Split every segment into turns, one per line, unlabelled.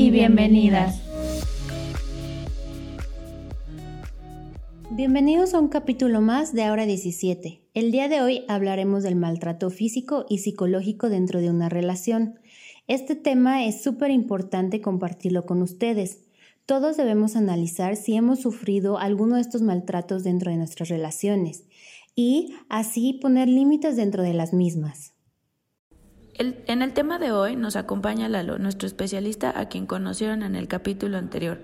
y bienvenidas. Bienvenidos a un capítulo más de Ahora 17. El día de hoy hablaremos del maltrato físico y psicológico dentro de una relación. Este tema es súper importante compartirlo con ustedes. Todos debemos analizar si hemos sufrido alguno de estos maltratos dentro de nuestras relaciones y así poner límites dentro de las mismas.
En el tema de hoy nos acompaña Lalo, nuestro especialista a quien conocieron en el capítulo anterior.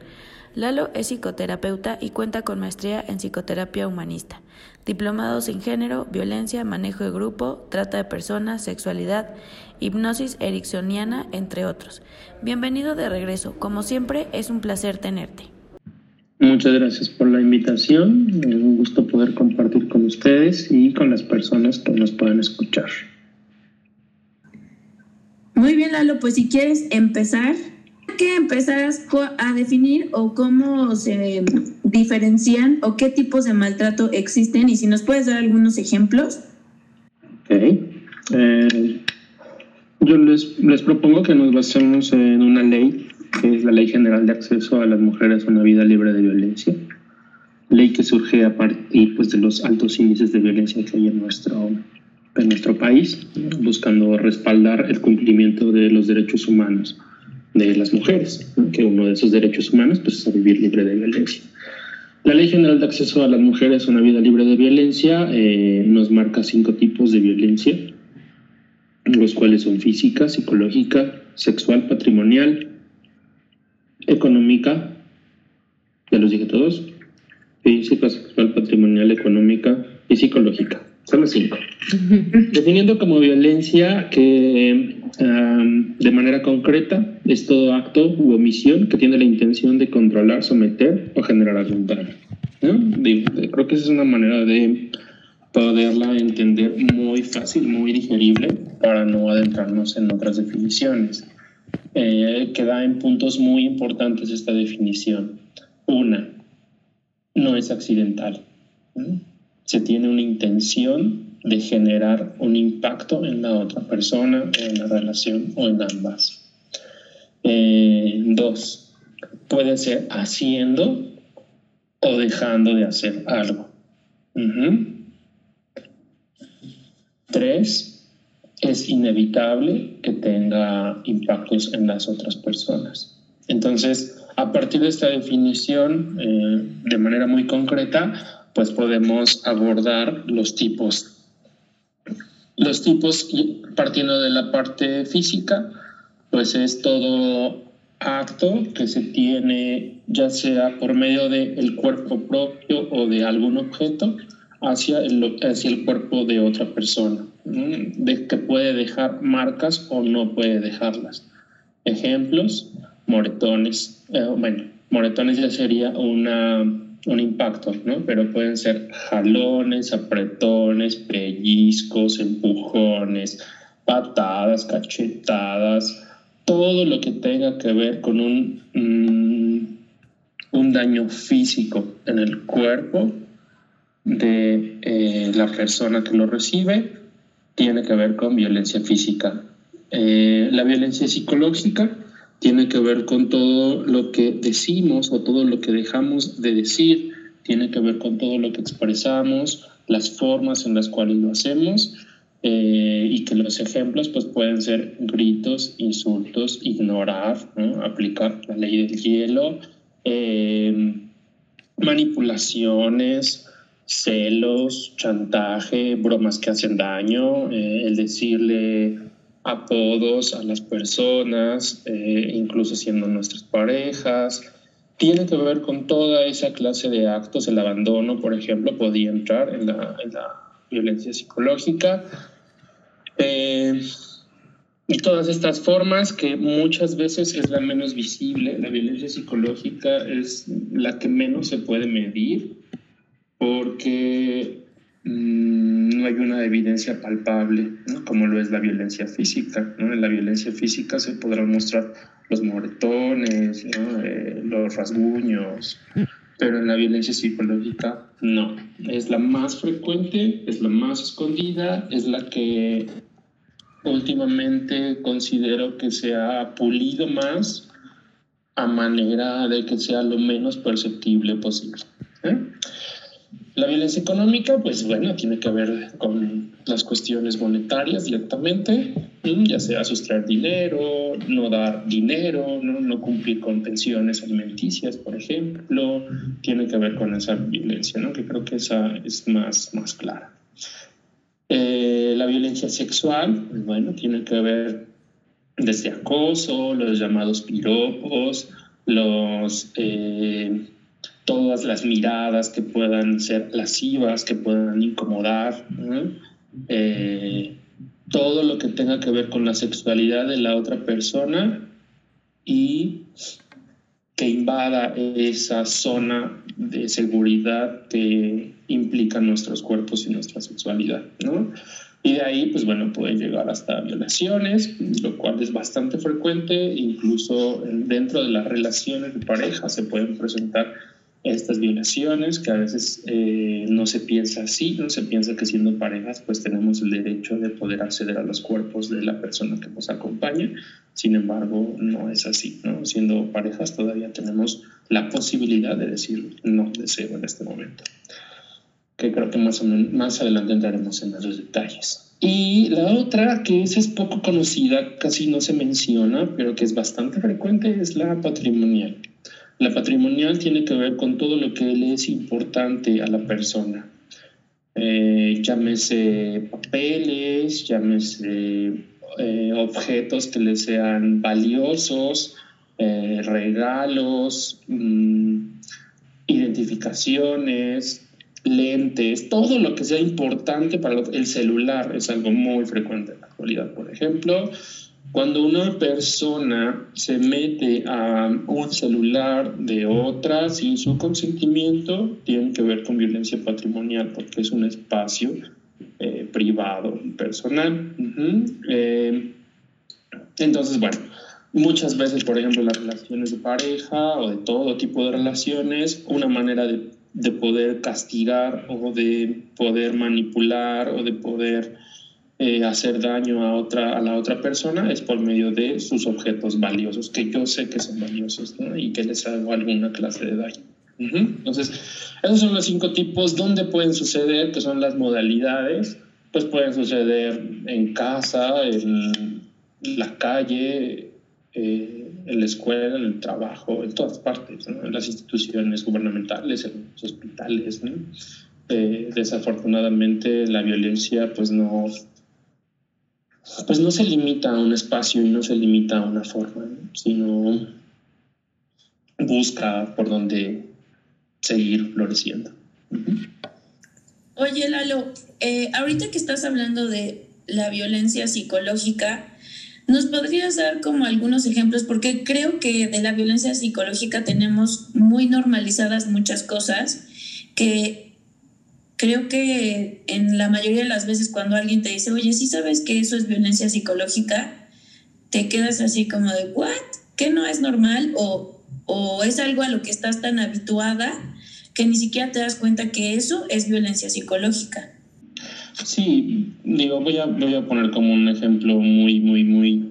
Lalo es psicoterapeuta y cuenta con maestría en psicoterapia humanista, diplomados en género, violencia, manejo de grupo, trata de personas, sexualidad, hipnosis ericksoniana, entre otros. Bienvenido de regreso. Como siempre, es un placer tenerte.
Muchas gracias por la invitación. Es un gusto poder compartir con ustedes y con las personas que nos puedan escuchar.
Muy bien, Lalo, pues si quieres empezar, ¿qué empezarás a definir o cómo se diferencian o qué tipos de maltrato existen y si nos puedes dar algunos ejemplos.
Ok. Eh, yo les, propongo que nos basemos en una ley que es la Ley General de Acceso a las Mujeres a una Vida Libre de Violencia, ley que surge a partir pues, de los altos índices de violencia que hay en nuestro, en nuestro país, buscando respaldar el cumplimiento de los derechos humanos de las mujeres, que uno de esos derechos humanos pues, es a vivir libre de violencia. La Ley General de Acceso a las Mujeres a una Vida Libre de Violencia eh, nos marca cinco tipos de violencia, los cuales son física, psicológica, sexual, patrimonial, económica, ya los dije todos, física, sexual, patrimonial, económica y psicológica. Son las cinco. Definiendo como violencia que de manera concreta es todo acto u omisión que tiene la intención de controlar, someter o generar algún daño. creo que esa es una manera de poderla entender muy fácil, muy digerible para no adentrarnos en otras definiciones eh, que da en puntos muy importantes esta definición. Una, no es accidental. Se tiene una intención de generar un impacto en la otra persona, en la relación o en ambas. Eh, dos, puede ser haciendo o dejando de hacer algo. Tres, es inevitable que tenga impactos en las otras personas. Entonces, a partir de esta definición, eh, de manera muy concreta, pues podemos abordar los tipos. Los tipos, partiendo de la parte física, pues es todo acto que se tiene ya sea por medio del cuerpo propio o de algún objeto hacia el, hacia el cuerpo de otra persona de que puede dejar marcas o no puede dejarlas. Ejemplos, moretones. Eh, bueno, moretones ya sería una, un impacto, ¿no? Pero pueden ser jalones, apretones, pellizcos, empujones, patadas, cachetadas, todo lo que tenga que ver con un, mm, un daño físico en el cuerpo de eh, la persona que lo recibe tiene que ver con violencia física. Eh, la violencia psicológica tiene que ver con todo lo que decimos o todo lo que dejamos de decir, tiene que ver con todo lo que expresamos, las formas en las cuales lo hacemos eh, y que los ejemplos pues, pueden ser gritos, insultos, ignorar, aplicar la ley del hielo, eh, manipulaciones, celos, chantaje, bromas que hacen daño, eh, el decirle apodos a las personas, eh, incluso siendo nuestras parejas. Tiene que ver con toda esa clase de actos. El abandono, por ejemplo, podía entrar en la, violencia psicológica. Eh, y todas estas formas que muchas veces es la menos visible, la violencia psicológica es la que menos se puede medir porque no hay una evidencia palpable, como lo es la violencia física. En la violencia física se podrán mostrar los moretones, eh, los rasguños, pero en la violencia psicológica no. Es la más frecuente, es la más escondida, es la que últimamente considero que se ha pulido más a manera de que sea lo menos perceptible posible. ¿eh? La violencia económica, pues bueno, tiene que ver con las cuestiones monetarias directamente, ya sea sustraer dinero, no dar dinero, no, no cumplir con pensiones alimenticias, por ejemplo, tiene que ver con esa violencia, ¿no? que creo que esa es más, más clara. Eh, la violencia sexual, pues bueno, tiene que ver desde acoso, los llamados piropos, los... Eh, todas las miradas que puedan ser lascivas, que puedan incomodar, eh, todo lo que tenga que ver con la sexualidad de la otra persona y que invada esa zona de seguridad que implica nuestros cuerpos y nuestra sexualidad, ¿no? Y de ahí, pues bueno, puede llegar hasta violaciones, lo cual es bastante frecuente, incluso dentro de las relaciones de pareja se pueden presentar estas violaciones, que a veces eh, no se piensa así, no se piensa que siendo parejas pues tenemos el derecho de poder acceder a los cuerpos de la persona que nos acompaña, sin embargo no es así, ¿no? siendo parejas todavía tenemos la posibilidad de decir no deseo en este momento, que creo que más, más adelante entraremos en esos detalles. Y la otra, que es poco conocida, casi no se menciona, pero que es bastante frecuente, es la patrimonial. La patrimonial tiene que ver con todo lo que le es importante a la persona. Eh, llámese papeles, llámese eh, objetos que le sean valiosos, eh, regalos, mm, identificaciones, lentes, todo lo que sea importante para el celular es algo muy frecuente en la actualidad, por ejemplo. Cuando una persona se mete a un celular de otra sin su consentimiento, tiene que ver con violencia patrimonial porque es un espacio eh, privado, personal. Eh, entonces, bueno, muchas veces, por ejemplo, las relaciones de pareja o de todo tipo de relaciones, una manera de, de poder castigar o de poder manipular o de poder eh, hacer daño a, otra, a la otra persona es por medio de sus objetos valiosos, que yo sé que son valiosos y que les hago alguna clase de daño. Entonces, esos son los cinco tipos. ¿Dónde pueden suceder? Que son las modalidades. Pues pueden suceder en casa, en la calle, eh, en la escuela, en el trabajo, en todas partes, en las instituciones gubernamentales, en los hospitales. Eh, desafortunadamente la violencia pues no, pues no se limita a un espacio y no se limita a una forma, sino busca por dónde seguir floreciendo.
Oye, Lalo, eh, ahorita que estás hablando de la violencia psicológica, ¿nos podrías dar como algunos ejemplos? Porque creo que de la violencia psicológica tenemos muy normalizadas muchas cosas que creo que en la mayoría de las veces cuando alguien te dice, oye, sí sabes que eso es violencia psicológica, te quedas así como de, ¿what? ¿Que no es normal? O, o es algo a lo que estás tan habituada que ni siquiera te das cuenta que eso es violencia psicológica.
Sí, digo, voy a, voy a poner como un ejemplo muy, muy, muy...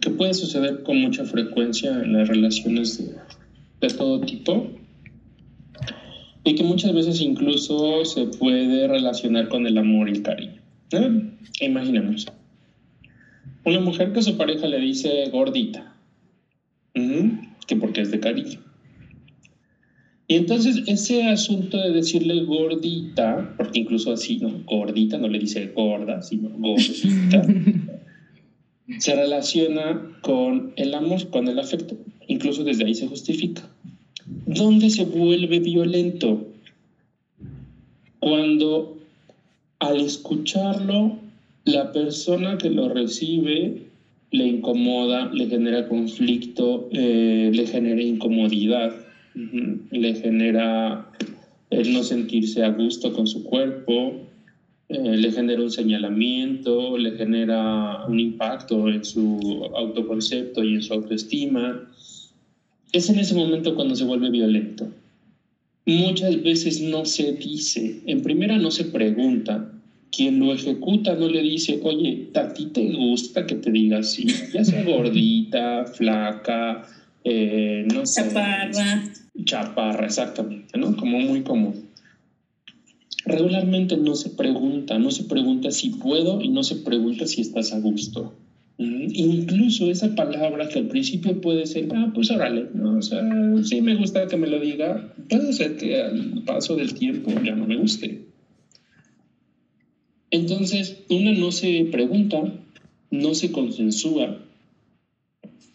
que puede suceder con mucha frecuencia en las relaciones de, de todo tipo y que muchas veces incluso se puede relacionar con el amor y el cariño. ¿eh? Imaginemos. Una mujer que su pareja le dice gordita, que porque es de cariño. Y entonces ese asunto de decirle gordita, porque incluso así, ¿no? Gordita, no le dice gorda, sino gordita, se relaciona con el amor, con el afecto. Incluso desde ahí se justifica. ¿Dónde se vuelve violento? Cuando al escucharlo la persona que lo recibe le incomoda, le genera conflicto, eh, le genera incomodidad, le genera el no sentirse a gusto con su cuerpo, eh, le genera un señalamiento, le genera un impacto en su autoconcepto y en su autoestima. Es en ese momento cuando se vuelve violento. Muchas veces no se dice, en primera no se pregunta, quien lo ejecuta no le dice, oye, ¿a ti te gusta que te diga así? Ya sea gordita, flaca, eh, no
sé. Chaparra.
Chaparra, exactamente, ¿no? Como muy común regularmente no se pregunta, no se pregunta si puedo y no se pregunta si estás a gusto. Incluso esa palabra que al principio puede ser, ah, pues órale, ¿no? o sea, sí me gusta que me lo diga, puede ser que al paso del tiempo ya no me guste. Entonces, una no se pregunta, no se consensúa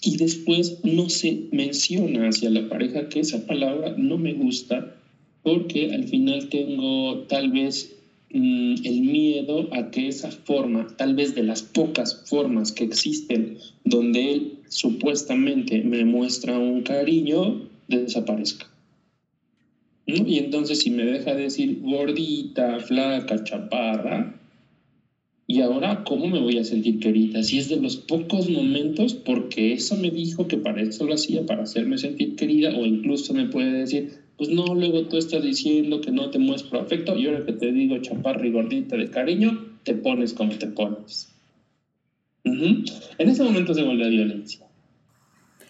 y después no se menciona hacia la pareja que esa palabra no me gusta porque al final tengo tal vez mm, el miedo a que esa forma, tal vez de las pocas formas que existen donde él supuestamente me muestra un cariño, desaparezca. Y entonces si me deja decir gordita, flaca, chaparra, y ahora, ¿cómo me voy a sentir querida? Si es de los pocos momentos, porque eso me dijo que para eso lo hacía, para hacerme sentir querida, o incluso me puede decir, pues no, luego tú estás diciendo que no te muestro afecto y ahora que te digo chaparra y gordita de cariño, te pones como te pones. En ese momento se vuelve violencia.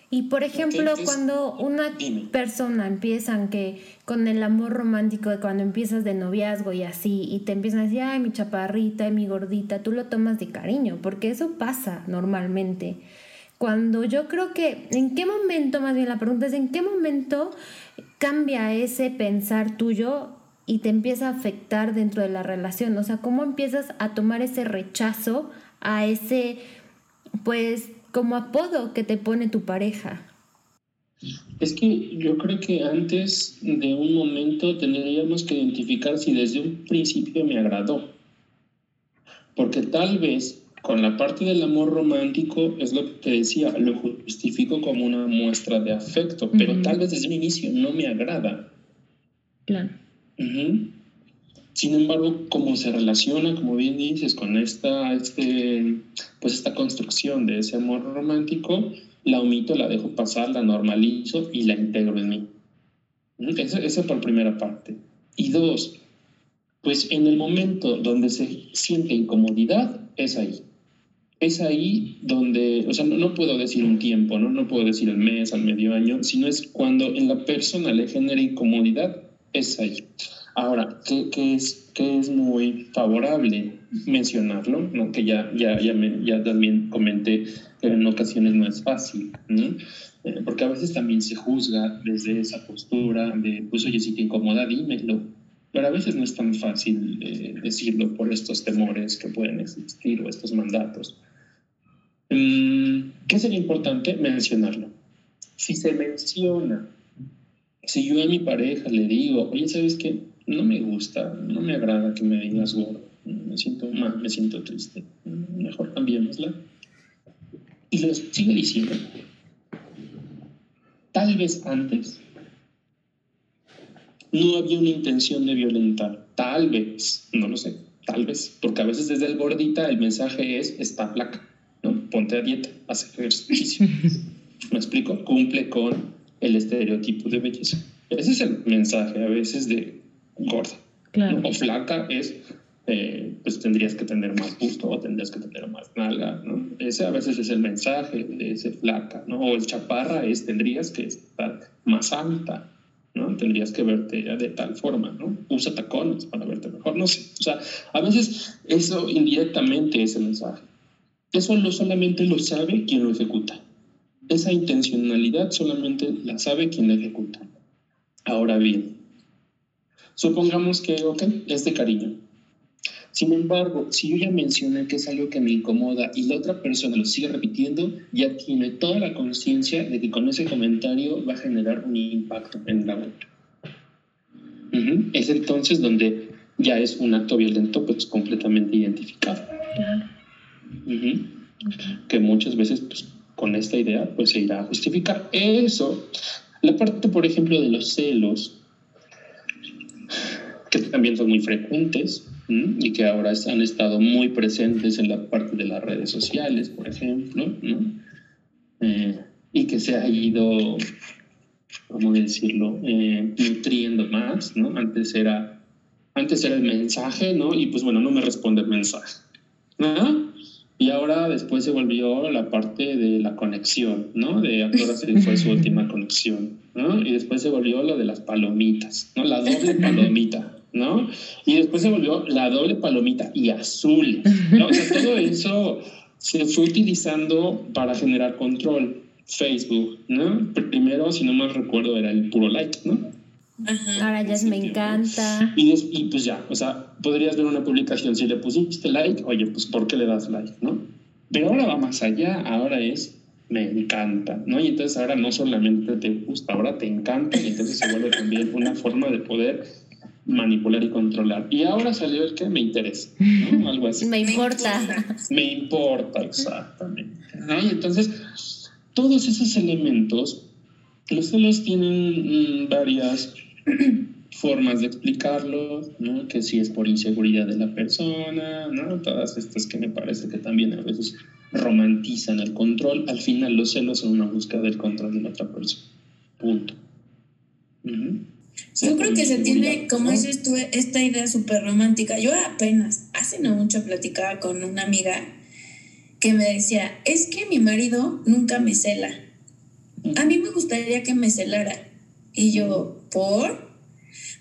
Y por ejemplo, cuando una persona empieza que con el amor romántico cuando empiezas de noviazgo y así, y te empiezan a decir, ay, mi chaparrita, mi gordita, tú lo tomas de cariño, porque eso pasa normalmente. Cuando yo creo que, ¿en qué momento, más bien la pregunta es, ¿en qué momento cambia ese pensar tuyo y te empieza a afectar dentro de la relación? O sea, ¿cómo empiezas a tomar ese rechazo a ese, pues, como apodo que te pone tu pareja?
Es que yo creo que antes de un momento tendríamos que identificar si desde un principio me agradó. Porque tal vez con la parte del amor romántico es lo que te decía, lo justifico como una muestra de afecto, pero tal vez desde un inicio no me agrada.
Claro.
Sin embargo, como se relaciona, como bien dices, con esta, este, pues esta construcción de ese amor romántico, la omito, la dejo pasar, la normalizo y la integro en mí. Esa, esa por primera parte. Y dos, pues en el momento donde se siente incomodidad, es ahí es ahí donde, o sea, no, puedo decir un tiempo, ¿no? no puedo decir el mes, al medio año, sino es cuando en la persona le genera incomodidad, es ahí. Ahora, ¿qué, es, qué es muy favorable mencionarlo? ¿no? Que ya, ya, ya, ya también comenté que en ocasiones no es fácil, ¿no? Eh, porque a veces también se juzga desde esa postura de, pues oye, si te incomoda, dímelo. Pero a veces no es tan fácil eh, decirlo por estos temores que pueden existir o estos mandatos. Mm, ¿Qué sería importante mencionarlo? Si se menciona, si yo a mi pareja le digo, oye, ¿sabes qué? No me gusta, no me agrada que me digas gordo, me siento mal, me siento triste, mejor cambiémosla. Y lo sigue diciendo. Tal vez antes no había una intención de violentar, tal vez, no lo sé, tal vez, porque a veces desde el gordita el mensaje es, está flaca ponte a dieta, haz ejercicio. ¿Me explico? Cumple con el estereotipo de belleza. Ese es el mensaje a veces de gorda. O flaca es, eh, pues tendrías que tener más gusto o tendrías que tener más nalga, ¿no? Ese a veces es el mensaje de ese flaca, ¿no? O el chaparra es, tendrías que estar más alta, ¿no? Tendrías que verte de tal forma, ¿no? Usa tacones para verte mejor, no sé. O sea, a veces eso indirectamente es el mensaje. Eso no solamente lo sabe quien lo ejecuta. Esa intencionalidad solamente la sabe quien la ejecuta. Ahora bien, supongamos que, ok, es de cariño. Sin embargo, si yo ya mencioné que es algo que me incomoda y la otra persona lo sigue repitiendo, ya tiene toda la conciencia de que con ese comentario va a generar un impacto en la otra. Es entonces donde ya es un acto violento pues completamente identificado. Que muchas veces pues, con esta idea pues se irá a justificar. Eso, la parte por ejemplo de los celos, que también son muy frecuentes y que ahora han estado muy presentes en la parte de las redes sociales, por ejemplo, eh, y que se ha ido, ¿cómo decirlo?, eh, nutriendo más, ¿no? Antes era, antes era el mensaje, ¿no? Y pues bueno, no me responde el mensaje. ¿no? Y ahora después se volvió la parte de la conexión, ¿no? De ahora fue su última conexión, ¿no? Y después se volvió lo de las palomitas, ¿no? La doble palomita, ¿no? Y después se volvió la doble palomita y azul, ¿no? O sea, todo eso se fue utilizando para generar control. Facebook, ¿no? Primero, si no mal recuerdo, era el puro like, ¿no?
Ahora ya es me encanta.
Y, y, pues ya, o sea, podrías ver una publicación, si le pusiste like, oye, pues ¿por qué le das like, no? Pero ahora va más allá, ahora es me encanta, ¿no? Y entonces ahora no solamente te gusta, ahora te encanta y entonces se vuelve también una forma de poder manipular y controlar. Y ahora salió el que me interesa, ¿no? Algo así.
me importa.
Me importa, exactamente. ¿no? Y entonces, todos esos elementos, los celos tienen mm, varias formas de explicarlo, ¿no? que si es por inseguridad de la persona, ¿no? todas estas que me parece que también a veces romantizan el control, al final los celos son una búsqueda del control de la otra persona. Punto.
Yo creo que se tiene, como dices tú, esta idea súper romántica. Yo apenas, hace no mucho, platicaba con una amiga que me decía, es que mi marido nunca me cela. A mí me gustaría que me celara. Y yo, ¿por?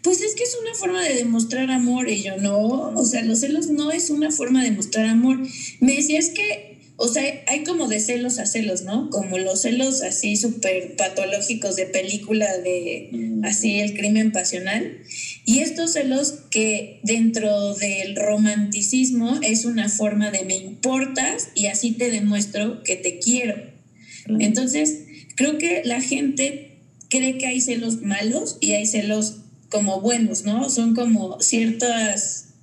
Pues es que es una forma de demostrar amor. Y yo, no, o sea, los celos no es una forma de mostrar amor. Me decía, es que, o sea, hay como de celos a celos, ¿no? Como los celos así súper patológicos de película de mm. así el crimen pasional. Y estos celos que dentro del romanticismo es una forma de me importas y así te demuestro que te quiero. Entonces, creo que la gente cree que hay celos malos y hay celos como buenos, ¿no? Son como ciertas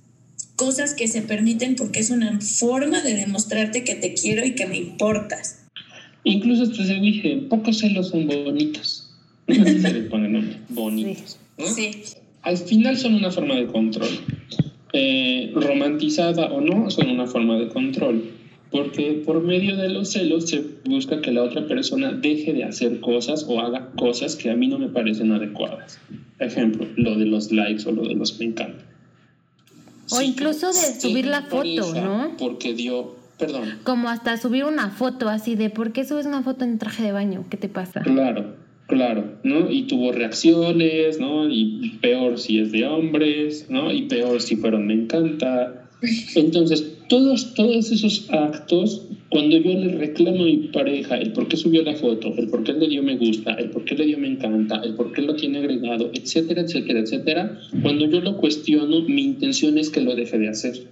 cosas que se permiten porque es una forma de demostrarte que te quiero y que me importas.
Incluso hasta se dije, pocos celos son bonitos. Así se le ponen nombre, bonitos. Sí. Al final son una forma de control. Eh, romantizada o no, son una forma de control porque por medio de los celos se busca que la otra persona deje de hacer cosas o haga cosas que a mí no me parecen adecuadas. Ejemplo, lo de los likes o lo de los me encanta.
O incluso de subir la foto, ¿no?
Porque dio, perdón.
Como hasta subir una foto así de, ¿por qué subes una foto en traje de baño? ¿Qué te pasa?
Claro, claro, ¿no? Y tuvo reacciones, ¿no? Y peor si es de hombres, ¿no? Y peor si fueron me encanta. Entonces, todos, todos esos actos, cuando yo le reclamo a mi pareja el por qué subió la foto, el por qué le dio me gusta, el por qué le dio me encanta, el por qué lo tiene agregado, etcétera, etcétera, etcétera, cuando yo lo cuestiono, mi intención es que lo deje de hacer.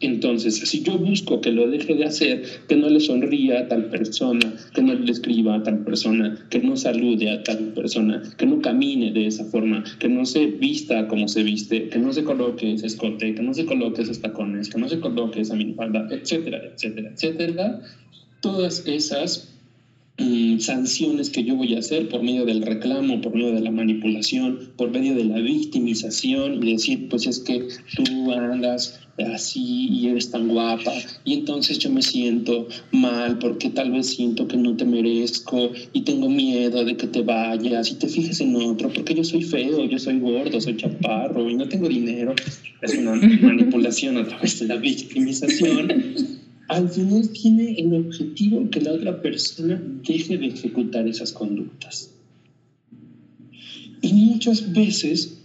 Entonces, si yo busco que lo deje de hacer, que no le sonría a tal persona, que no le escriba a tal persona, que no salude a tal persona, que no camine de esa forma, que no se vista como se viste, que no se coloque ese escote, que no se coloque esos tacones, que no se coloque esa minifalda, etcétera, etcétera, etcétera, todas esas mm, sanciones que yo voy a hacer por medio del reclamo, por medio de la manipulación, por medio de la victimización y decir, pues es que tú andas así y eres tan guapa y entonces yo me siento mal porque tal vez siento que no te merezco y tengo miedo de que te vayas y te fijes en otro porque yo soy feo, yo soy gordo, soy chaparro y no tengo dinero. Es una manipulación a través de la victimización. Al final tiene el objetivo que la otra persona deje de ejecutar esas conductas. Y muchas veces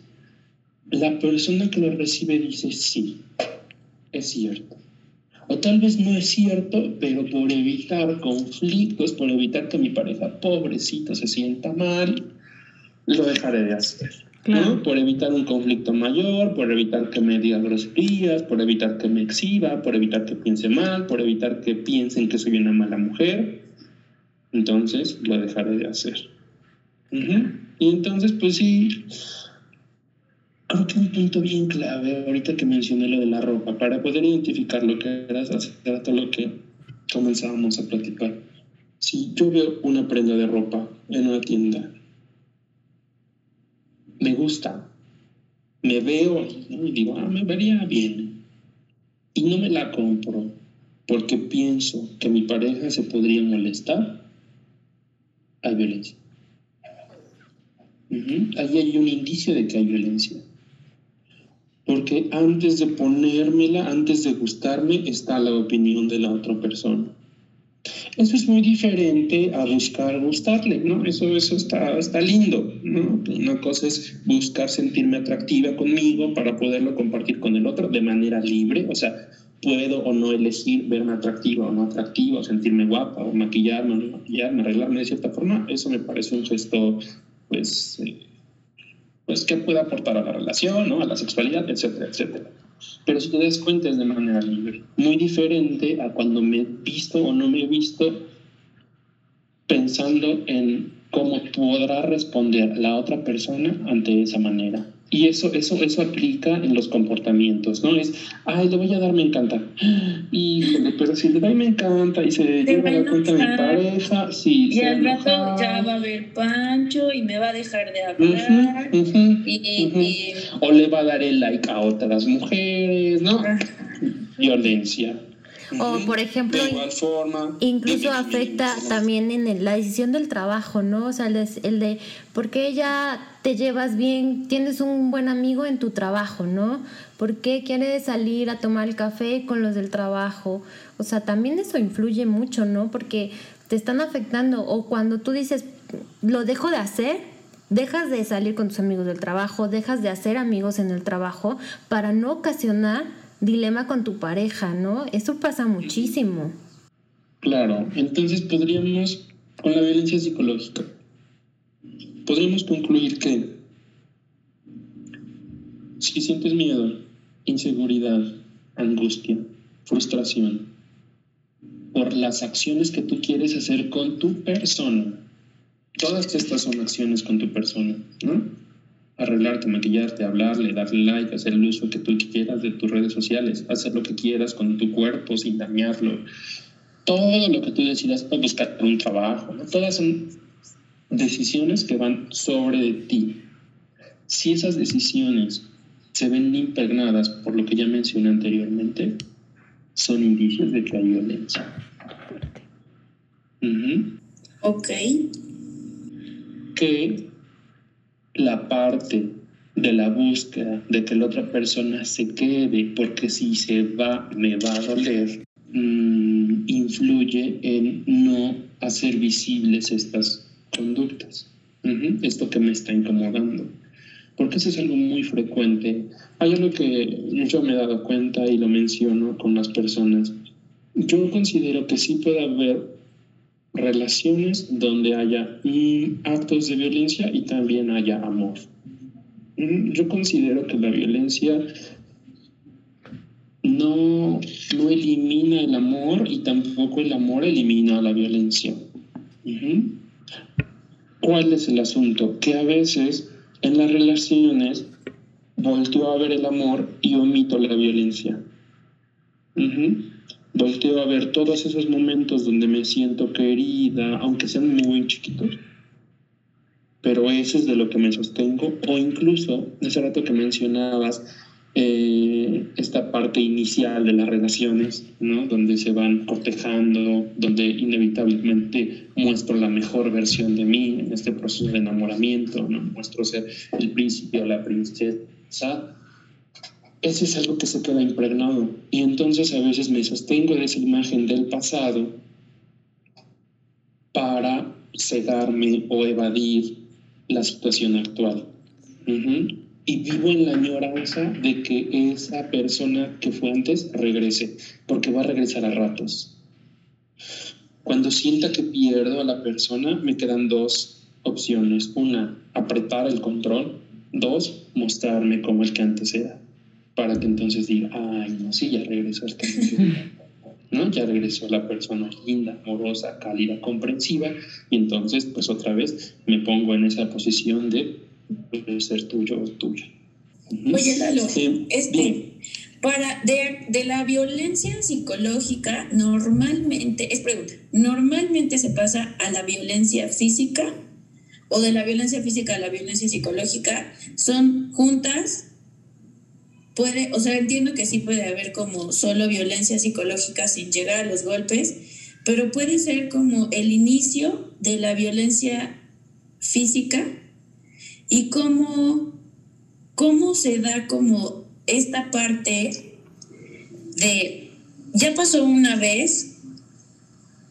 la persona que lo recibe dice sí, es cierto. O tal vez no es cierto, pero por evitar conflictos, por evitar que mi pareja pobrecita se sienta mal, lo dejaré de hacer. Por evitar un conflicto mayor, por evitar que me diga groserías, por evitar que me exhiba, por evitar que piense mal, por evitar que piensen que soy una mala mujer. Entonces lo dejaré de hacer. Y entonces, pues sí, creo que un punto bien clave, ahorita que mencioné lo de la ropa, para poder identificar lo que era hace rato lo que comenzábamos a platicar. Si yo veo una prenda de ropa en una tienda, me gusta, me veo y digo, ah, me vería bien. Y no me la compro porque pienso que mi pareja se podría molestar, hay violencia. Ahí hay un indicio de que hay violencia. Porque antes de ponérmela, antes de gustarme, está la opinión de la otra persona. Eso es muy diferente a buscar gustarle, ¿no? Eso, eso está, está lindo, ¿no? Una cosa es buscar sentirme atractiva conmigo para poderlo compartir con el otro de manera libre, o sea, puedo o no elegir verme atractiva o no atractiva, sentirme guapa, o maquillarme o no maquillarme, arreglarme de cierta forma, eso me parece un gesto, pues, eh, pues que puede aportar a la relación, ¿no? a la sexualidad, etcétera, etcétera. Pero si te das cuenta es de manera libre, muy diferente a cuando me he visto o no me he visto pensando en cómo podrá responder la otra persona ante esa manera. Y eso, eso, eso aplica en los comportamientos, ¿no? Es, ay, le voy a dar me encanta. Híjole, pero si le doy me encanta y se lleva la cuenta mi pareja, sí.
Y al rato ya va a ver Pancho y me va a dejar de hablar. y,
o le va a dar el like a otras mujeres, ¿no? Violencia.
O, por ejemplo, incluso afecta también en la decisión del trabajo, ¿no? O sea, el de, el de por qué ya te llevas bien, tienes un buen amigo en tu trabajo, ¿no? ¿Por qué quieres salir a tomar el café con los del trabajo? O sea, también eso influye mucho, ¿no? Porque te están afectando. O cuando tú dices, lo dejo de hacer, dejas de salir con tus amigos del trabajo, dejas de hacer amigos en el trabajo para no ocasionar dilema con tu pareja, ¿no? Eso pasa muchísimo.
Claro, entonces podríamos, con la violencia psicológica, podríamos concluir que si sientes miedo, inseguridad, angustia, frustración por las acciones que tú quieres hacer con tu persona, todas estas son acciones con tu persona, ¿no? Arreglarte, maquillarte, hablarle, darle like, hacer el uso que tú quieras de tus redes sociales, hacer lo que quieras con tu cuerpo sin dañarlo. Todo lo que tú decidas, buscar un trabajo, todas son decisiones que van sobre ti. Si esas decisiones se ven impregnadas por lo que ya mencioné anteriormente, son indicios de que hay violencia.
Ok.
Que la parte de la búsqueda de que la otra persona se quede, porque si se va me va a doler, mm, influye en no hacer visibles estas conductas. Esto que me está incomodando. Porque eso es algo muy frecuente. Hay algo que yo me he dado cuenta y lo menciono con las personas. Yo considero que sí puede haber relaciones donde haya mm, actos de violencia y también haya amor. Mm, yo considero que la violencia no, no elimina el amor y tampoco el amor elimina la violencia. ¿Cuál es el asunto? Que a veces en las relaciones volteo a ver el amor y omito la violencia volteo a ver todos esos momentos donde me siento querida, aunque sean muy chiquitos. Pero eso es de lo que me sostengo. O incluso, ese rato que mencionabas, eh, esta parte inicial de las relaciones, ¿no? donde se van cortejando, donde inevitablemente muestro la mejor versión de mí en este proceso de enamoramiento, ¿no? muestro ser el príncipe o la princesa ese es algo que se queda impregnado. Y entonces a veces me sostengo de esa imagen del pasado para cegarme o evadir la situación actual. Y vivo en la añoranza de que esa persona que fue antes regrese, porque va a regresar a ratos. Cuando sienta que pierdo a la persona, me quedan dos opciones. Una, apretar el control. Dos, mostrarme como el que antes era para que entonces diga, ay, no, sí, ya regresó esta ¿no? Ya regresó la persona linda, amorosa, cálida, comprensiva, y entonces, pues otra vez me pongo en esa posición de ser tuyo o tuya.
Oye, Lalo, este, para de, de, la violencia psicológica, normalmente, es pregunta, ¿normalmente se pasa a la violencia física? ¿O de la violencia física a la violencia psicológica? ¿Son juntas? Puede, o sea, entiendo que sí puede haber como solo violencia psicológica sin llegar a los golpes, pero puede ser como el inicio de la violencia física y cómo, cómo se da como esta parte de, ya pasó una vez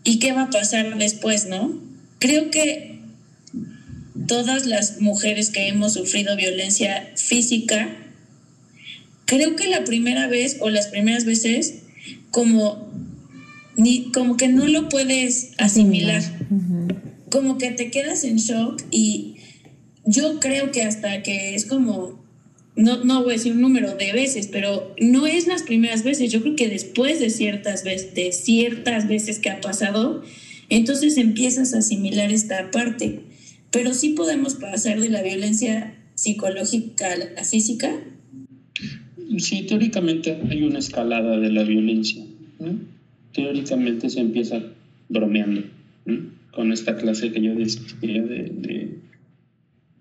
y qué va a pasar después, ¿no? Creo que todas las mujeres que hemos sufrido violencia física, creo que la primera vez o las primeras veces como ni como que no lo puedes asimilar. Como que te quedas en shock y yo creo que hasta que es como no, no voy a decir un número de veces, pero no es las primeras veces. Yo creo que después de ciertas veces, de ciertas veces que ha pasado, entonces empiezas a asimilar esta parte. Pero sí podemos pasar de la violencia psicológica a la física.
Sí, teóricamente hay una escalada de la violencia. Teóricamente se empieza bromeando con esta clase que yo decía de,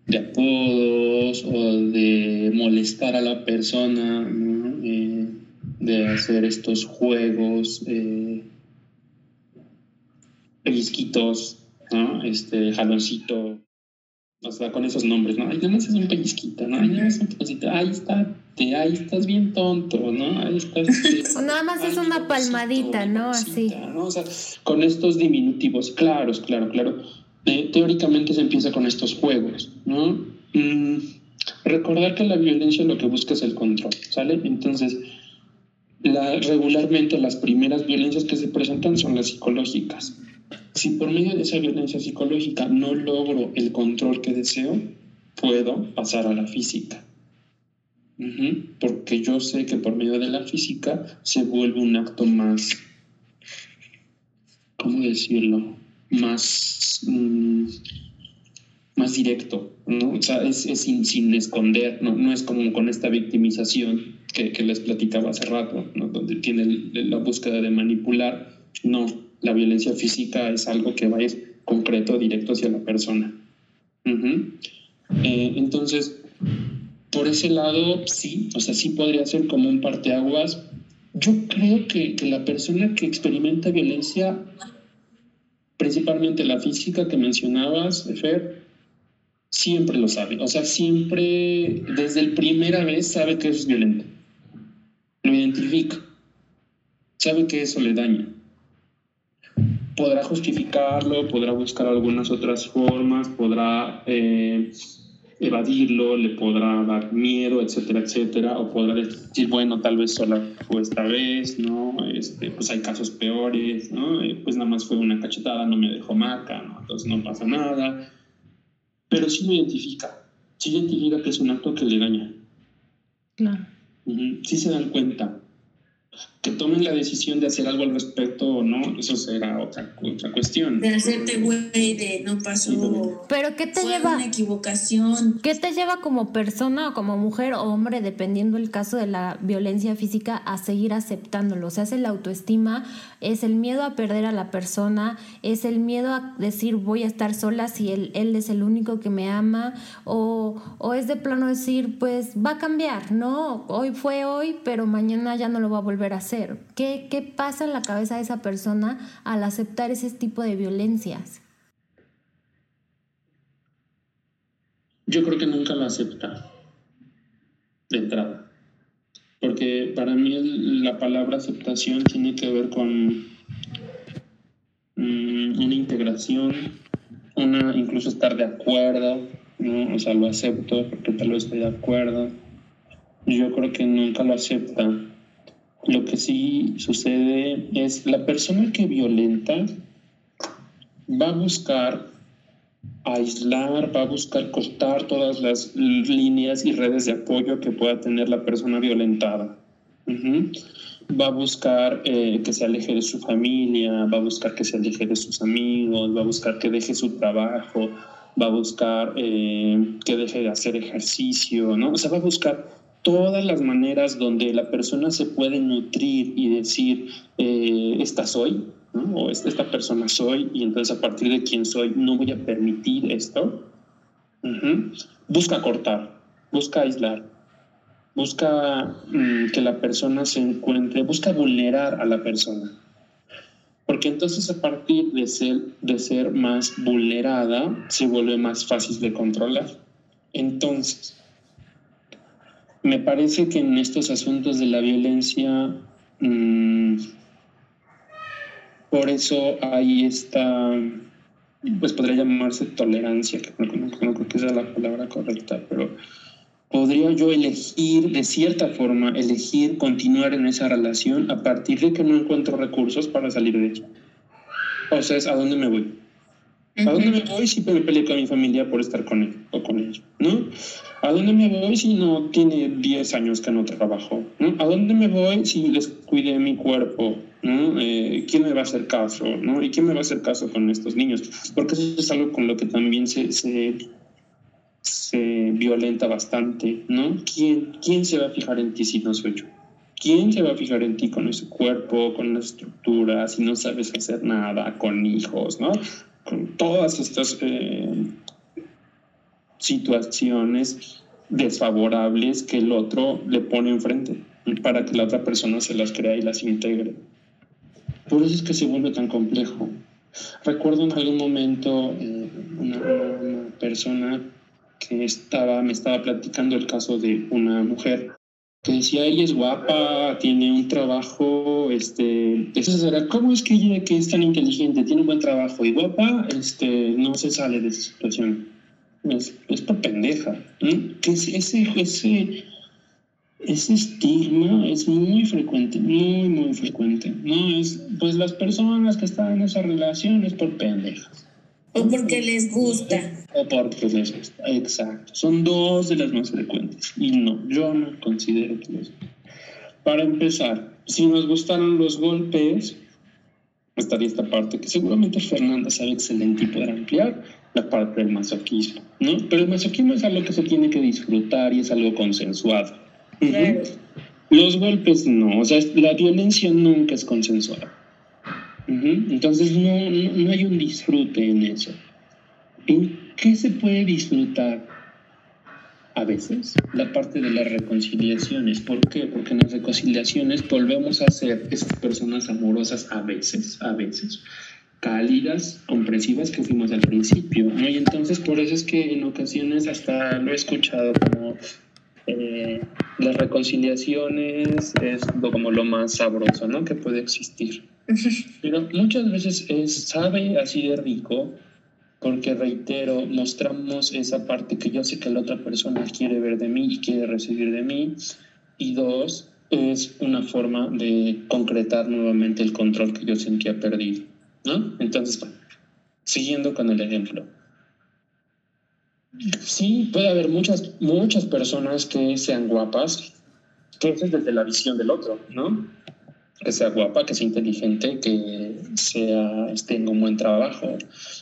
de, apodos o de molestar a la persona, eh, de hacer estos juegos, eh, pellizquitos, ¿no? este jaloncito, o sea, con esos nombres, ¿no? Ay, nada más es un pellizquito, ¿no? Ay, nada más es un pellizquito, ahí está, te, ahí estás bien tonto, ¿no? Ahí estás...
o nada más es una palmadita, ¿no? Así.
¿no? O sea, con estos diminutivos claros, claro, claro. Eh, teóricamente se empieza con estos juegos, ¿no? Mm, recordar que la violencia lo que busca es el control, ¿sale? Entonces, la, regularmente las primeras violencias que se presentan son las psicológicas. Si por medio de esa violencia psicológica no logro el control que deseo, puedo pasar a la física. Porque yo sé que por medio de la física se vuelve un acto más, ¿cómo decirlo? Más, mm, más directo, ¿no? O sea, es, sin, sin, esconder, ¿no? No es como con esta victimización que, que les platicaba hace rato, ¿no? Donde tiene la búsqueda de manipular. No, la violencia física es algo que va a ir concreto, directo hacia la persona. Eh, entonces, por ese lado, sí, o sea, sí podría ser como un parteaguas. Yo creo que, que la persona que experimenta violencia, principalmente la física que mencionabas, Fer, siempre lo sabe. O sea, siempre, desde la primera vez, sabe que es violento. Lo identifica. Sabe que eso le daña podrá justificarlo, podrá buscar algunas otras formas, podrá eh, evadirlo, le podrá dar miedo, etcétera, etcétera, o podrá decir, bueno, tal vez solo fue esta vez, ¿no? Este, pues hay casos peores, ¿no? Eh, pues nada más fue una cachetada, no me dejó marca, ¿no? Entonces no pasa nada. Pero sí lo identifica, sí identifica que es un acto que le daña.
Claro.
Sí se dan cuenta que tomen la decisión de hacer algo al respecto o no, eso será otra, otra cuestión.
De hacerte güey, de no pasó.
Pero ¿qué te lleva?
Una equivocación.
¿Qué te lleva como persona o como mujer o hombre, dependiendo el caso de la violencia física, a seguir aceptándolo? O sea, es la autoestima, es el miedo a perder a la persona, es el miedo a decir voy a estar sola si él, él es el único que me ama, o, o es de plano decir, pues va a cambiar, ¿no? Hoy fue hoy, pero mañana ya no lo va a volver hacer ¿Qué, ¿Qué pasa en la cabeza de esa persona al aceptar ese tipo de violencias?
Yo creo que nunca lo acepta de entrada. Porque para mí la palabra aceptación tiene que ver con mm, una integración, una incluso estar de acuerdo, ¿no? O sea, lo acepto porque tal vez estoy de acuerdo. Yo creo que nunca lo acepta lo que sí sucede es la persona que violenta va a buscar aislar, va a buscar cortar todas las líneas y redes de apoyo que pueda tener la persona violentada. Va a buscar eh, que se aleje de su familia, va a buscar que se aleje de sus amigos, va a buscar que deje su trabajo, va a buscar eh, que deje de hacer ejercicio, ¿no? O sea, va a buscar todas las maneras donde la persona se puede nutrir y decir, eh, esta soy, o esta persona soy, y entonces a partir de quién soy no voy a permitir esto, busca cortar, busca aislar, busca mm, que la persona se encuentre, busca vulnerar a la persona. Porque entonces a partir de ser, de ser más vulnerada, se vuelve más fácil de controlar. Entonces, me parece que en estos asuntos de la violencia, mm, por eso hay esta, pues podría llamarse tolerancia, que no, creo que sea la palabra correcta, pero podría yo elegir, de cierta forma, elegir continuar en esa relación a partir de que no encuentro recursos para salir de ella. O sea, ¿a dónde me voy? ¿A dónde me voy si me peleé con mi familia por estar con él o con ella? ¿No? ¿A dónde me voy si no tiene 10 años que no trabajo? ¿no? ¿A dónde me voy si les cuide mi cuerpo? ¿no? Eh, ¿Quién me va a hacer caso? ¿no? ¿Y quién me va a hacer caso con estos niños? Porque eso es algo con lo que también se, se, se violenta bastante, ¿no? ¿Quién, ¿Quién se va a fijar en ti si no soy yo? ¿Quién se va a fijar en ti con ese cuerpo, con la estructura, si no sabes hacer nada, con hijos, ¿no? Con todas estas eh, situaciones desfavorables que el otro le pone enfrente para que la otra persona se las crea y las integre. Por eso es que se vuelve tan complejo. Recuerdo en algún momento eh, una, persona que estaba, me estaba platicando el caso de una mujer que decía, ella es guapa, tiene un trabajo, este, ¿cómo es que ella que es tan inteligente, tiene un buen trabajo y guapa, este, no se sale de esa situación? Es, es por pendeja. Que ese, ese, ese estigma es muy frecuente, muy, muy frecuente. No es, pues las personas que están en esa relación es por pendejas.
O porque les gusta.
O porque les gusta, exacto. Son dos de las más frecuentes. Y no, yo no considero que los... Para empezar, si nos gustaron los golpes, estaría esta parte que seguramente Fernanda sabe excelente y podrá ampliar, la parte del masoquismo, ¿no? Pero el masoquismo es algo que se tiene que disfrutar y es algo consensuado. Los golpes no, o sea, la violencia nunca es consensuada. Entonces no, no, hay un disfrute en eso. ¿En qué se puede disfrutar? A veces la parte de las reconciliaciones. ¿Por qué? Porque en las reconciliaciones volvemos a ser esas personas amorosas a veces, a veces, cálidas, comprensivas que fuimos al principio. ¿no? Y entonces por eso es que en ocasiones hasta lo he escuchado como eh, las reconciliaciones es como lo más sabroso ¿no? que puede existir. Pero muchas veces es, sabe así de rico porque, reitero, mostramos esa parte que yo sé que la otra persona quiere ver de mí y quiere recibir de mí. Y dos, es una forma de concretar nuevamente el control que yo sentía perdido. ¿no? Entonces, siguiendo con el ejemplo. Sí, puede haber muchas, muchas personas que sean guapas, que es desde la visión del otro, ¿no? Que sea guapa, que sea inteligente, que sea, tenga un buen trabajo.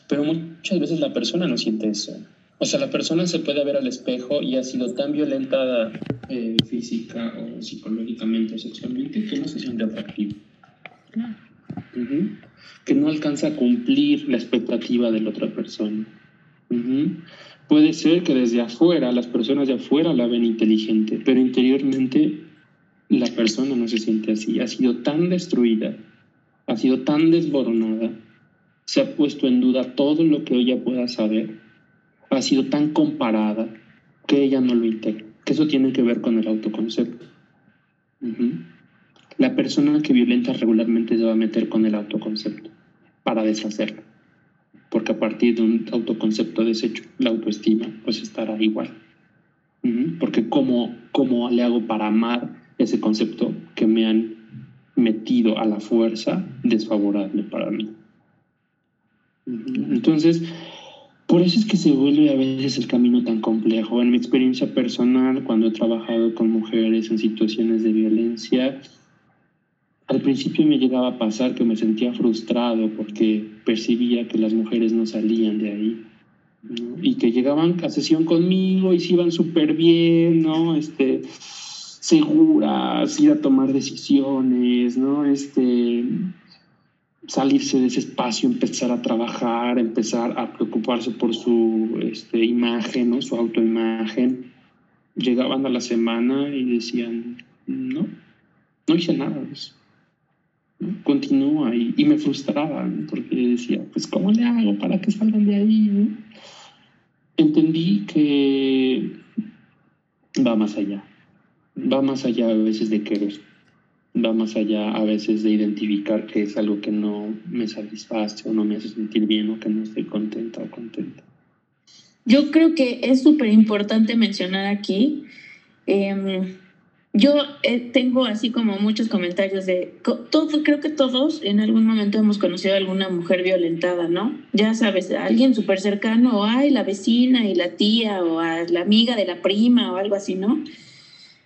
Pero muchas veces la persona no siente eso. O sea, la persona se puede ver al espejo y ha sido tan violentada eh, física o psicológicamente o sexualmente que no se siente atractivo. Que no alcanza a cumplir la expectativa de la otra persona. Puede ser que desde afuera, las personas de afuera la ven inteligente, pero interiormente la persona no se siente así, ha sido tan destruida, ha sido tan desboronada, se ha puesto en duda todo lo que ella pueda saber, ha sido tan comparada que ella no lo integra, que eso tiene que ver con el autoconcepto. La persona que violenta regularmente se va a meter con el autoconcepto para deshacerlo, porque a partir de un autoconcepto deshecho, la autoestima pues estará igual. Porque ¿cómo, ¿cómo le hago para amar ese concepto que me han metido a la fuerza desfavorable para mí. Entonces, por eso es que se vuelve a veces el camino tan complejo. En mi experiencia personal, cuando he trabajado con mujeres en situaciones de violencia, al principio me llegaba a pasar que me sentía frustrado porque percibía que las mujeres no salían de ahí. Y que llegaban a sesión conmigo y se iban súper bien, ¿no? Este, seguras, ir a tomar decisiones, ¿no? Este, salirse de ese espacio, empezar a trabajar, empezar a preocuparse por su este, imagen, ¿no? su autoimagen. Llegaban a la semana y decían, no, no hice nada de eso. Continúa y, me frustraba porque decía, pues ¿cómo le hago para que salgan de ahí? Entendí que va más allá, va más allá a veces de querer va más allá a veces de identificar que es algo que no me satisface o no me hace sentir bien o que no estoy contenta o contenta.
Yo creo que es súper importante mencionar aquí, em, yo eh, tengo así como muchos comentarios de, todo, creo que todos en algún momento hemos conocido a alguna mujer violentada, ¿no? Ya sabes, alguien súper cercano, o ay, la vecina y la tía, o a la amiga de la prima o algo así, ¿no?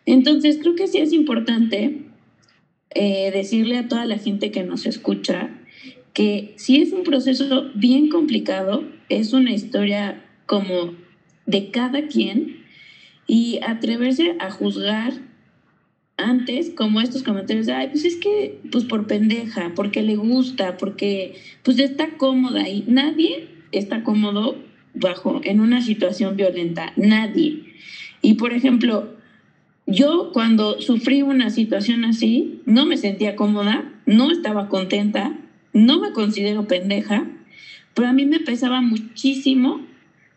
Entonces creo que sí es importante eh, decirle a toda la gente que nos escucha que si es un proceso bien complicado, es una historia como de cada quien y atreverse a juzgar antes como estos comentarios ay, pues es que, pues por pendeja, porque le gusta, porque pues está cómoda y nadie está cómodo bajo en una situación violenta, nadie. Y por ejemplo, yo cuando sufrí una situación así, no me sentía cómoda, no estaba contenta, no me considero pendeja, pero a mí me pesaba muchísimo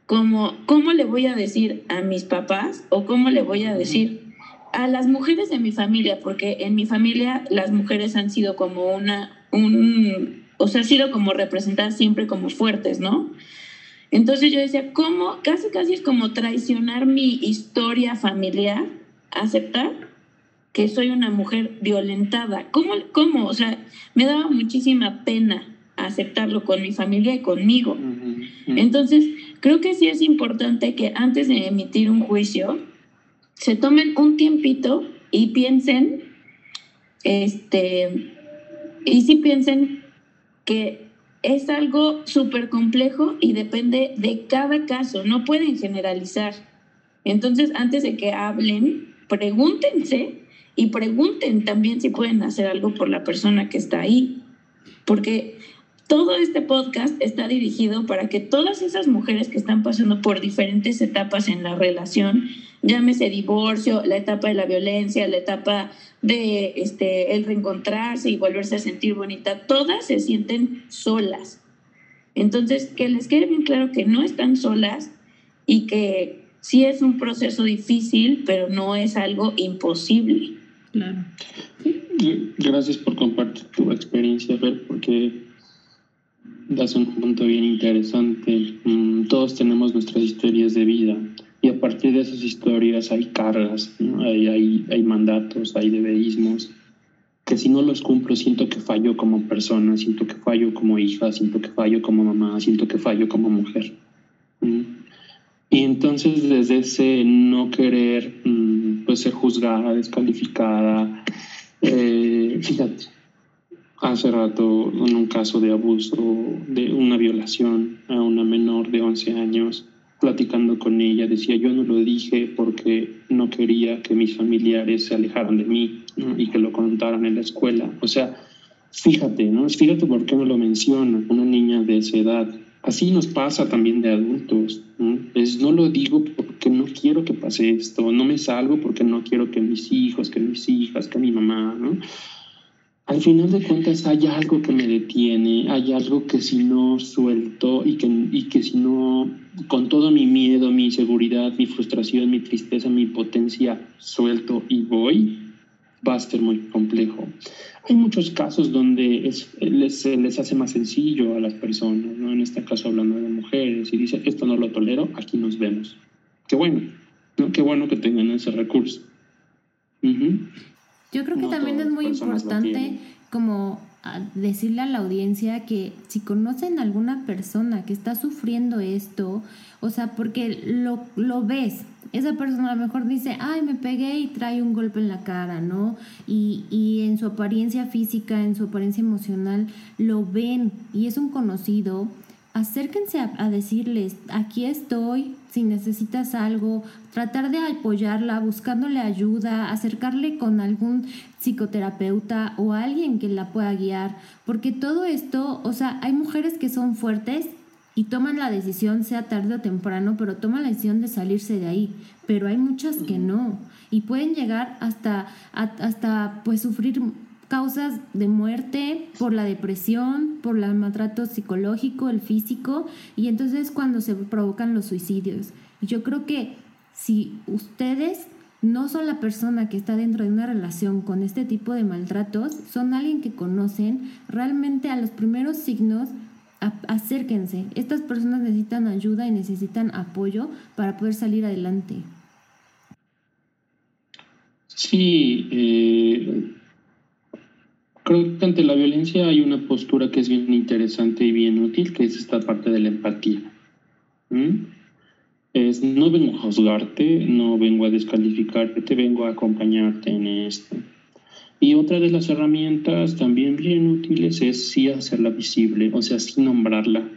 como cómo le voy a decir a mis papás o cómo le voy a decir a las mujeres de mi familia, porque en mi familia las mujeres han sido como una, un, o sea, han sido como representadas siempre como fuertes, ¿no? Entonces yo decía, ¿cómo? Casi, casi es como traicionar mi historia familiar aceptar que soy una mujer violentada. ¿Cómo, ¿Cómo? O sea, me daba muchísima pena aceptarlo con mi familia y conmigo. Entonces, creo que sí es importante que antes de emitir un juicio, se tomen un tiempito y piensen, este, y sí piensen que es algo súper complejo y depende de cada caso, no pueden generalizar. Entonces, antes de que hablen, pregúntense y pregunten también si pueden hacer algo por la persona que está ahí. Porque todo este podcast está dirigido para que todas esas mujeres que están pasando por diferentes etapas en la relación, llámese divorcio, la etapa de la violencia, la etapa de este el reencontrarse y volverse a sentir bonita, todas se sienten solas. Entonces, que les quede bien claro que no están solas y que sí es un proceso difícil, pero no es algo imposible.
Claro. Gracias por compartir tu experiencia, Fer, porque das un punto bien interesante. Mm, todos tenemos nuestras historias de vida y a partir de esas historias hay cargas, hay, hay, hay mandatos, hay debeísmos que si no los cumplo siento que fallo como persona, siento que fallo como hija, siento que fallo como mamá, siento que fallo como mujer. Mm. Y entonces desde ese no querer mm, pues ser juzgada, descalificada, eh, fíjate, hace rato en un caso de abuso, de una violación a una menor de 11 años, platicando con ella, decía, yo no lo dije porque no quería que mis familiares se alejaran de mí y que lo contaran en la escuela. O sea, fíjate, ¿no? Fíjate por qué me lo menciona una niña de esa edad. Así nos pasa también de adultos. ¿no? Es, no lo digo porque no quiero que pase esto, no me salgo porque no quiero que mis hijos, que mis hijas, que mi mamá, ¿no? Al final de cuentas hay algo que me detiene, hay algo que si no suelto y que, y que si no, con todo mi miedo, mi inseguridad, mi frustración, mi tristeza, mi potencia, suelto y voy, va a ser muy complejo. Hay muchos casos donde es, les, les hace más sencillo a las personas, ¿no? en este caso hablando de mujeres, y dice, esto no lo tolero, aquí nos vemos. Qué bueno, ¿no? qué bueno que tengan ese recurso.
Yo creo que también es muy importante como decirle a la audiencia que si conocen a alguna persona que está sufriendo esto, o sea, porque lo, lo ves, esa persona a lo mejor dice, ay, me pegué y trae un golpe en la cara, ¿no? Y, y en su apariencia física, en su apariencia emocional, lo ven y es un conocido. Acérquense a, decirles, aquí estoy, si necesitas algo, tratar de apoyarla, buscándole ayuda, acercarle con algún psicoterapeuta o alguien que la pueda guiar, porque todo esto, o sea, hay mujeres que son fuertes y toman la decisión, sea tarde o temprano, pero toman la decisión de salirse de ahí, pero hay muchas que no y pueden llegar hasta, hasta pues sufrir causas de muerte por la depresión, por el maltrato psicológico, el físico, y entonces cuando se provocan los suicidios. Yo creo que si ustedes no son la persona que está dentro de una relación con este tipo de maltratos, son alguien que conocen, realmente a los primeros signos acérquense. Estas personas necesitan ayuda y necesitan apoyo para poder salir adelante.
Sí, eh, Creo que ante la violencia hay una postura que es bien interesante y bien útil, que es esta parte de la empatía. Es, no vengo a juzgarte, no vengo a descalificarte, vengo a acompañarte en esto. Y otra de las herramientas también bien útiles es sí hacerla visible, o sea, sí nombrarla.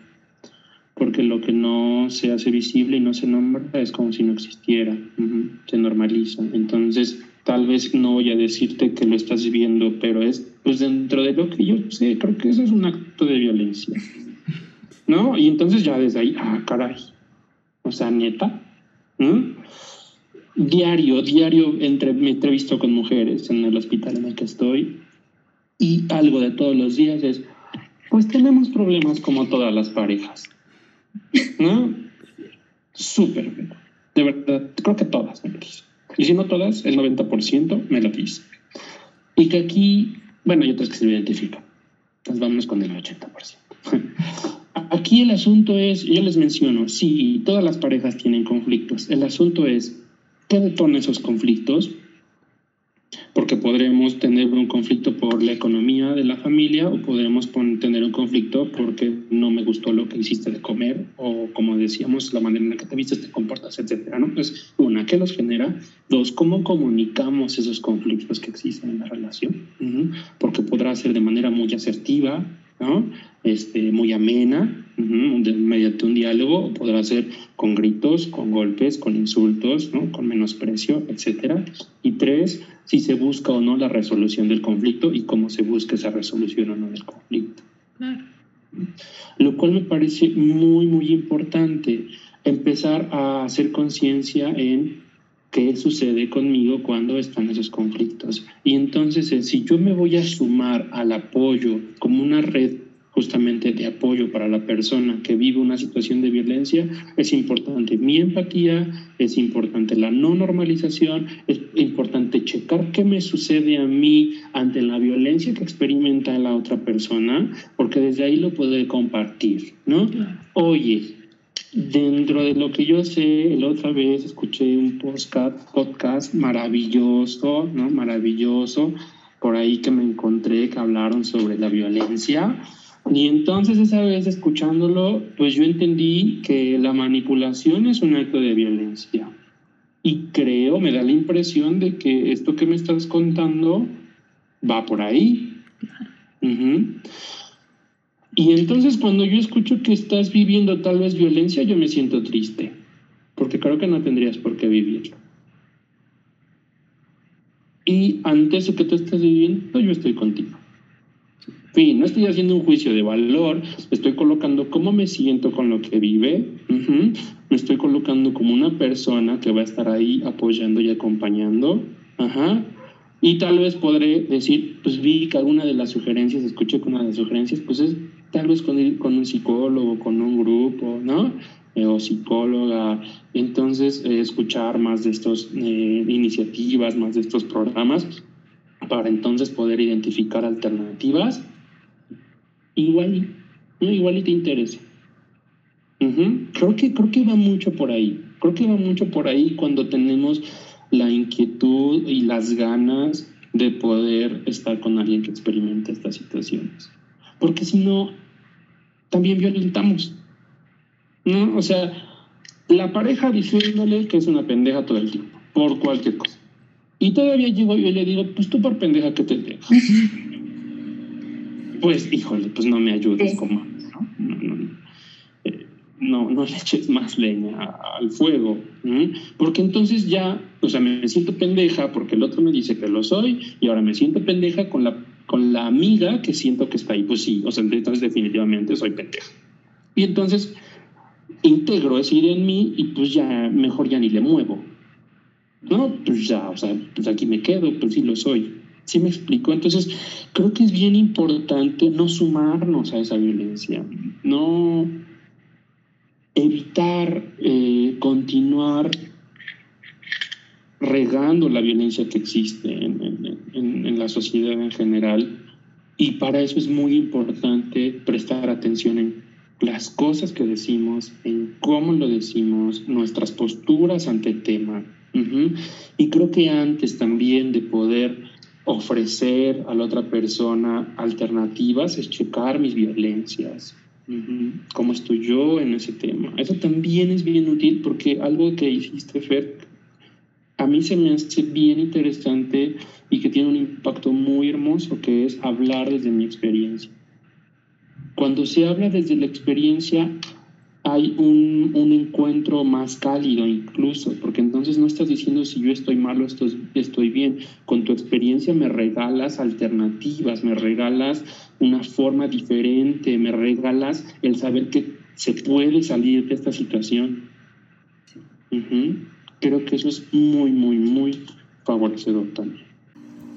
Porque lo que no se hace visible y no se nombra es como si no existiera, se normaliza. Entonces, tal vez no voy a decirte que lo estás viviendo, pero es pues dentro de lo que yo sé, creo que eso es un acto de violencia. ¿No? Y entonces ya desde ahí, ah, caray. O sea, neta. Diario, diario entre, me entrevisto con mujeres en el hospital en el que estoy y algo de todos los días es, pues tenemos problemas como todas las parejas. ¿No? Súper. De verdad, creo que todas me lo dicen. Y si no todas, el 90% me lo dice. Y que aquí, bueno, hay otras que se identifican. Entonces vámonos con el 80%. Aquí el asunto es, yo les menciono, sí, todas las parejas tienen conflictos. El asunto es, ¿qué detona esos conflictos? Porque podremos tener un conflicto por la economía de la familia o podremos tener un conflicto porque no me gustó lo que hiciste de comer o como decíamos la manera en la que te vistes, te comportas, etcétera, ¿no? Entonces, una, ¿qué los genera? Dos, ¿cómo comunicamos esos conflictos que existen en la relación? Porque podrá ser de manera muy asertiva, ¿no? Este, muy amena, mediante un diálogo, podrá ser con gritos, con golpes, con insultos, ¿no? con menosprecio, etcétera. Y tres, si se busca o no la resolución del conflicto y cómo se busca esa resolución o no del conflicto. Lo cual me parece muy, muy importante empezar a hacer conciencia en qué sucede conmigo cuando están esos conflictos. Y entonces, eh, si yo me voy a sumar al apoyo como una red justamente de apoyo para la persona que vive una situación de violencia, es importante mi empatía, es importante la no normalización, es importante checar qué me sucede a mí ante la violencia que experimenta la otra persona, porque desde ahí lo puedo compartir, ¿no? Oye, dentro de lo que yo sé, la otra vez escuché un podcast, podcast maravilloso, ¿no? Maravilloso, por ahí que me encontré que hablaron sobre la violencia y entonces esa vez escuchándolo, pues yo entendí que la manipulación es un acto de violencia. Y creo, me da la impresión de que esto que me estás contando va por ahí. Y entonces cuando yo escucho que estás viviendo tal vez violencia, yo me siento triste, porque creo que no tendrías por qué vivirlo. Y ante eso que tú estás viviendo, yo estoy contigo fin, no estoy haciendo un juicio de valor, estoy colocando cómo me siento con lo que vive, me estoy colocando como una persona que va a estar ahí apoyando y acompañando, Ajá. y tal vez podré decir, pues vi que alguna de las sugerencias, escuché que una de las sugerencias, pues es tal vez con, con un psicólogo, con un grupo, ¿no? Eh, o psicóloga, entonces eh, escuchar más de estas eh, iniciativas, más de estos programas, para entonces poder identificar alternativas igual, igual y te interesa. creo, que, creo que va mucho por ahí. Creo que va mucho por ahí cuando tenemos la inquietud y las ganas de poder estar con alguien que experimente estas situaciones. Porque si no, también violentamos. ¿No? O sea, la pareja diciéndole que es una pendeja todo el tiempo, por cualquier cosa. Y todavía llego y le digo, pues tú por pendeja que te dejas. pues híjole, pues no me ayudes como... no, no le eches más leña al fuego, porque entonces ya, o sea, me siento pendeja porque el otro me dice que lo soy y ahora me siento pendeja con la, con la amiga que siento que está ahí. Pues sí, o sea, entonces definitivamente soy pendeja. Y entonces integro esa idea en mí y pues ya mejor ya ni le muevo. No, pues ya, o sea, pues aquí me quedo, pues sí lo soy. ¿Sí me explico? Entonces, creo que es bien importante no sumarnos a esa violencia, no evitar eh, continuar regando la violencia que existe en, en, la sociedad en general. Y para eso es muy importante prestar atención en las cosas que decimos, en cómo lo decimos, nuestras posturas ante el tema. Y creo que antes también de poder ofrecer a la otra persona alternativas es checar mis violencias, cómo estoy yo en ese tema. Eso también es bien útil porque algo que hiciste, Fer, a mí se me hace bien interesante y que tiene un impacto muy hermoso, que es hablar desde mi experiencia. Cuando se habla desde la experiencia, hay un, un, encuentro más cálido incluso, porque entonces no estás diciendo si yo estoy mal o estoy, estoy bien. Con tu experiencia me regalas alternativas, me regalas una forma diferente, me regalas el saber que se puede salir de esta situación. Creo que eso es muy, muy, muy favorecedor también.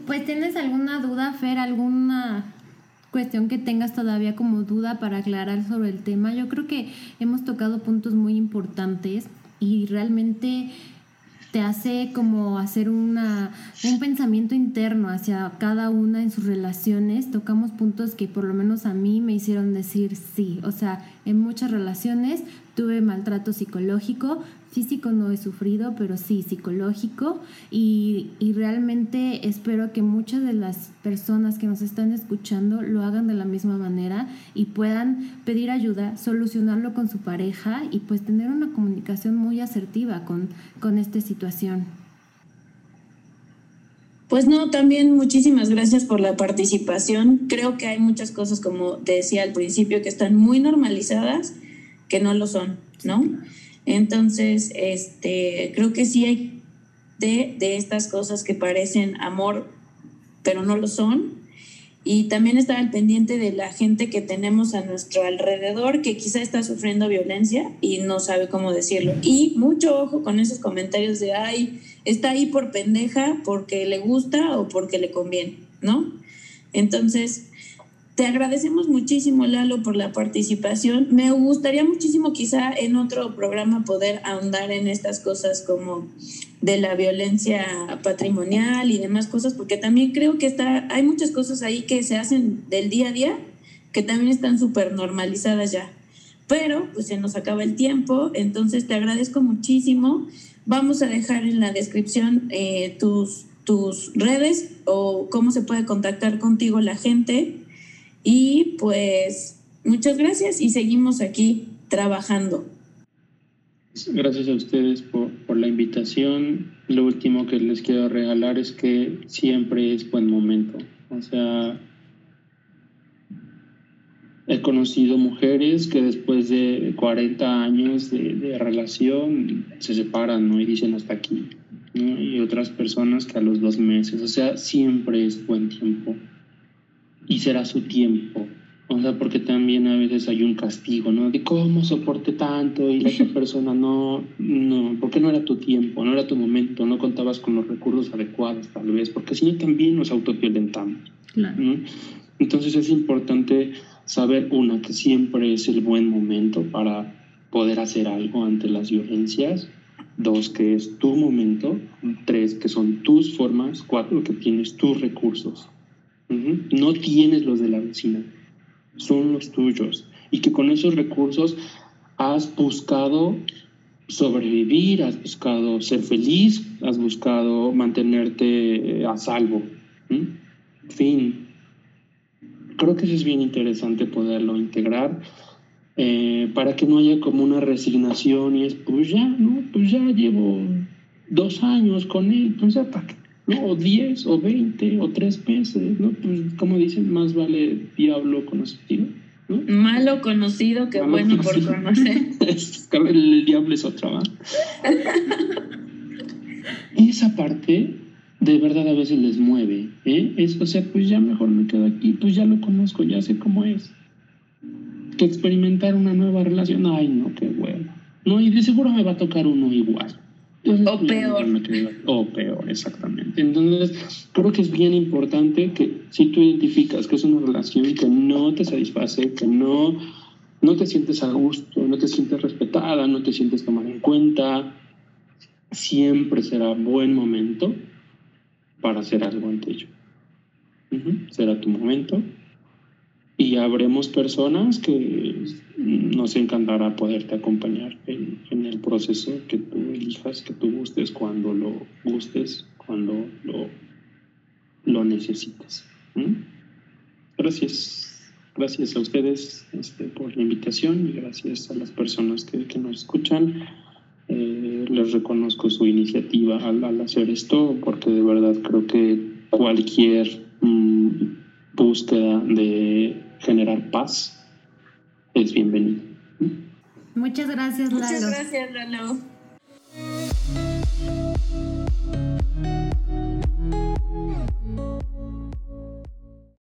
Pues tienes alguna duda, Fer, alguna cuestión que tengas todavía como duda para aclarar sobre el tema. Yo creo que hemos tocado puntos muy importantes y realmente te hace como hacer una, un pensamiento interno hacia cada una en sus relaciones. Tocamos puntos que por lo menos a mí me hicieron decir sí. O sea, en muchas relaciones tuve maltrato psicológico, físico no he sufrido, pero sí psicológico y, y, realmente espero que muchas de las personas que nos están escuchando lo hagan de la misma manera y puedan pedir ayuda, solucionarlo con su pareja y pues tener una comunicación muy asertiva con, con esta situación.
Pues no, también muchísimas gracias por la participación. Creo que hay muchas cosas, como te decía al principio, que están muy normalizadas, que no lo son, ¿no? Entonces, este, creo que sí hay de, de estas cosas que parecen amor, pero no lo son. Y también estar al pendiente de la gente que tenemos a nuestro alrededor que quizá está sufriendo violencia y no sabe cómo decirlo. Y mucho ojo con esos comentarios de, ay, está ahí por pendeja, porque le gusta o porque le conviene, ¿no? Entonces, te agradecemos muchísimo, Lalo, por la participación. Me gustaría muchísimo quizá en otro programa poder ahondar en estas cosas como de la violencia patrimonial y demás cosas, porque también creo que está, hay muchas cosas ahí que se hacen del día a día que también están súper normalizadas ya. Pero pues se nos acaba el tiempo, entonces te agradezco muchísimo. Vamos a dejar en la descripción eh, tus, tus redes o cómo se puede contactar contigo la gente y pues muchas gracias y seguimos aquí trabajando.
Gracias a ustedes por, por, la invitación. Lo último que les quiero regalar es que siempre es buen momento. O sea, he conocido mujeres que después de 40 años de, relación se separan ¿no? y dicen hasta aquí. Y otras personas que a los dos meses. O sea, siempre es buen tiempo y será su tiempo. O sea, porque también a veces hay un castigo, ¿no? De cómo soporte tanto y la otra persona no, no, porque no era tu tiempo, no era tu momento, no contabas con los recursos adecuados tal vez, porque si no también nos autoviolentamos. Claro. Entonces es importante saber, una, que siempre es el buen momento para poder hacer algo ante las violencias, dos, que es tu momento, tres, que son tus formas, cuatro, que tienes tus recursos. No tienes los de la vecina, son los tuyos. Y que con esos recursos has buscado sobrevivir, has buscado ser feliz, has buscado mantenerte eh, a salvo. Fin. Creo que eso es bien interesante poderlo integrar eh, para que no haya como una resignación y es, pues ya, ¿no? Pues ya llevo dos años con él, pues ya para qué ¿no? O 10 o 20 o 3 meses, ¿no? Pues como dicen, más vale diablo conocido
Malo conocido que bueno por conocer.
el diablo es otra, ¿va? Esa parte de verdad a veces les mueve, ¿eh? Es, o sea, pues ya mejor me quedo aquí, pues ya lo conozco, ya sé cómo es. Que experimentar una nueva relación, ay no, qué bueno. No, y de seguro me va a tocar uno igual.
O peor.
O peor, exactamente. Entonces, creo que es bien importante que si tú identificas que es una relación que no te satisface, que no, no te sientes a gusto, no te sientes respetada, no te sientes tomada en cuenta, siempre será buen momento para hacer algo ante ello. Será tu momento y habremos personas que nos encantará poderte acompañar en, el proceso que tú elijas, que tú gustes, cuando lo gustes, cuando lo, lo necesites. Gracias. Gracias a ustedes este, por la invitación y gracias a las personas que, que nos escuchan. Eh, les reconozco su iniciativa al, hacer esto porque de verdad creo que cualquier mm, búsqueda de generar paz es bienvenida.
Muchas gracias, Lalo.
Muchas gracias, Lalo.